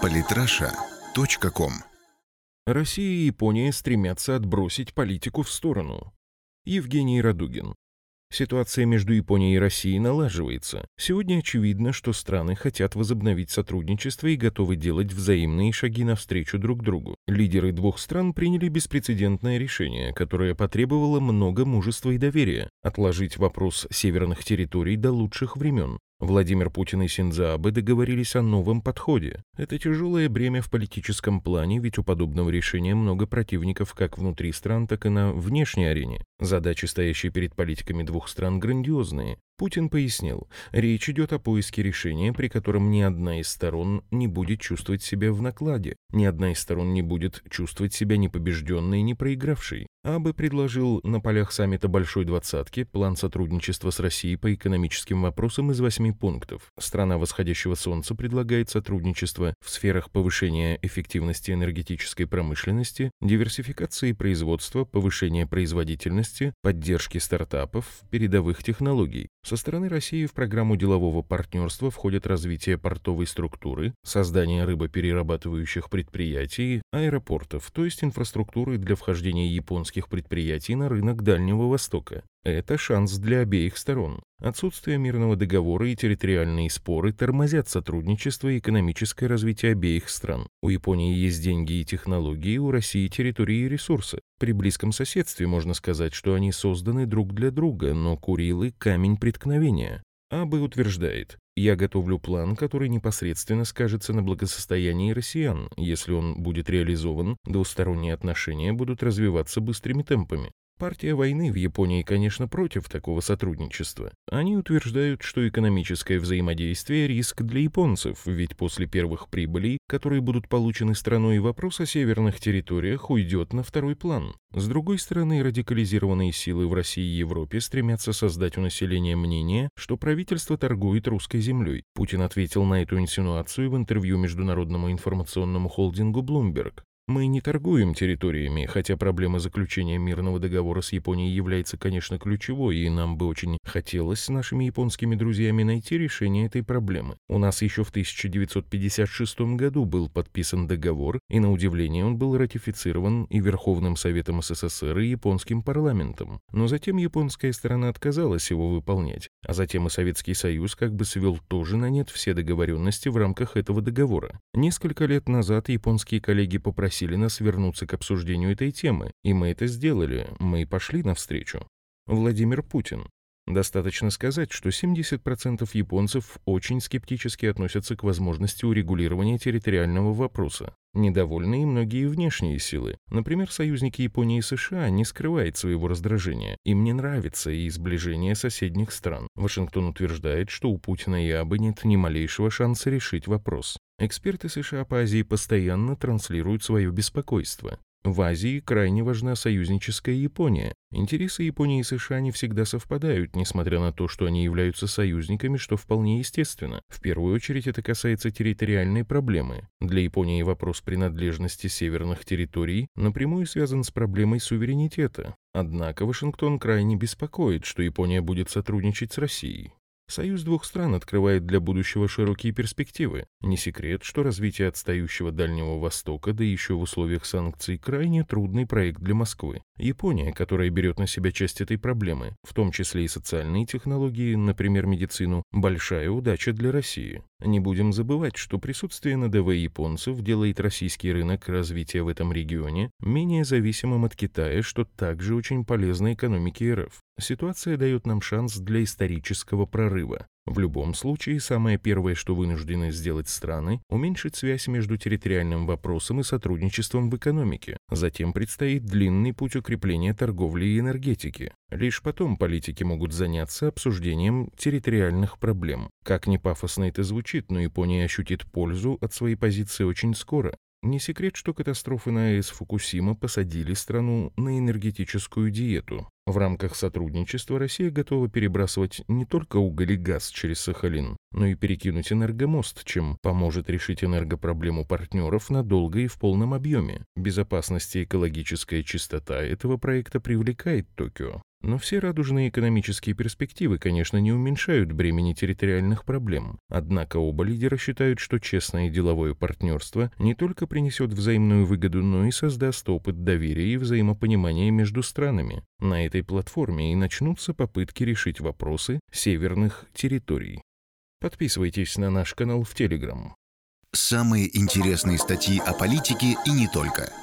Политраша.ком Россия и Япония стремятся отбросить политику в сторону. Евгений Радугин. Ситуация между Японией и Россией налаживается. Сегодня очевидно, что страны хотят возобновить сотрудничество и готовы делать взаимные шаги навстречу друг другу. Лидеры двух стран приняли беспрецедентное решение, которое потребовало много мужества и доверия – отложить вопрос северных территорий до лучших времен. Владимир Путин и Синдзо Абе договорились о новом подходе. Это тяжелое бремя в политическом плане, ведь у подобного решения много противников как внутри стран, так и на внешней арене. Задачи, стоящие перед политиками двух стран, грандиозные. Путин пояснил, речь идет о поиске решения, при котором ни одна из сторон не будет чувствовать себя в накладе, ни одна из сторон не будет чувствовать себя непобежденной и не проигравшей. Абы предложил на полях саммита Большой Двадцатки план сотрудничества с Россией по экономическим вопросам из восьми пунктов. Страна восходящего солнца предлагает сотрудничество в сферах повышения эффективности энергетической промышленности, диверсификации производства, повышения производительности, поддержки стартапов, передовых технологий. Со стороны России в программу делового партнерства входят развитие портовой структуры, создание рыбоперерабатывающих предприятий, аэропортов, то есть инфраструктуры для вхождения японских предприятий на рынок Дальнего Востока. Это шанс для обеих сторон. Отсутствие мирного договора и территориальные споры тормозят сотрудничество и экономическое развитие обеих стран. У Японии есть деньги и технологии, у России территории и ресурсы. При близком соседстве можно сказать, что они созданы друг для друга, но Курилы – камень преткновения. Абы утверждает, я готовлю план, который непосредственно скажется на благосостоянии россиян. Если он будет реализован, двусторонние отношения будут развиваться быстрыми темпами. Партия войны в Японии, конечно, против такого сотрудничества. Они утверждают, что экономическое взаимодействие – риск для японцев, ведь после первых прибылей, которые будут получены страной, вопрос о северных территориях уйдет на второй план. С другой стороны, радикализированные силы в России и Европе стремятся создать у населения мнение, что правительство торгует русской землей. Путин ответил на эту инсинуацию в интервью международному информационному холдингу Bloomberg. Мы не торгуем территориями, хотя проблема заключения мирного договора с Японией является, конечно, ключевой, и нам бы очень хотелось с нашими японскими друзьями найти решение этой проблемы. У нас еще в 1956 году был подписан договор, и на удивление он был ратифицирован и Верховным Советом СССР, и японским парламентом. Но затем японская сторона отказалась его выполнять, а затем и Советский Союз как бы свел тоже на нет все договоренности в рамках этого договора. Несколько лет назад японские коллеги попросили попросили нас вернуться к обсуждению этой темы, и мы это сделали, мы пошли навстречу. Владимир Путин. Достаточно сказать, что 70% японцев очень скептически относятся к возможности урегулирования территориального вопроса. Недовольны и многие внешние силы. Например, союзники Японии и США не скрывают своего раздражения. Им не нравится и сближение соседних стран. Вашингтон утверждает, что у Путина и Абы нет ни малейшего шанса решить вопрос. Эксперты США по Азии постоянно транслируют свое беспокойство. В Азии крайне важна союзническая Япония. Интересы Японии и США не всегда совпадают, несмотря на то, что они являются союзниками, что вполне естественно. В первую очередь это касается территориальной проблемы. Для Японии вопрос принадлежности северных территорий напрямую связан с проблемой суверенитета. Однако Вашингтон крайне беспокоит, что Япония будет сотрудничать с Россией. Союз двух стран открывает для будущего широкие перспективы. Не секрет, что развитие отстающего Дальнего Востока, да еще в условиях санкций, крайне трудный проект для Москвы. Япония, которая берет на себя часть этой проблемы, в том числе и социальные технологии, например, медицину, большая удача для России. Не будем забывать, что присутствие на ДВ японцев делает российский рынок развития в этом регионе менее зависимым от Китая, что также очень полезно экономике РФ. Ситуация дает нам шанс для исторического прорыва. В любом случае, самое первое, что вынуждены сделать страны, уменьшить связь между территориальным вопросом и сотрудничеством в экономике. Затем предстоит длинный путь укрепления торговли и энергетики. Лишь потом политики могут заняться обсуждением территориальных проблем. Как ни пафосно это звучит, но Япония ощутит пользу от своей позиции очень скоро. Не секрет, что катастрофы на АЭС Фукусима посадили страну на энергетическую диету. В рамках сотрудничества Россия готова перебрасывать не только уголь и газ через Сахалин, но и перекинуть энергомост, чем поможет решить энергопроблему партнеров надолго и в полном объеме. Безопасность и экологическая чистота этого проекта привлекает Токио. Но все радужные экономические перспективы, конечно, не уменьшают бремени территориальных проблем. Однако оба лидера считают, что честное деловое партнерство не только принесет взаимную выгоду, но и создаст опыт доверия и взаимопонимания между странами. На этой платформе и начнутся попытки решить вопросы северных территорий. Подписывайтесь на наш канал в Телеграм. Самые интересные статьи о политике и не только –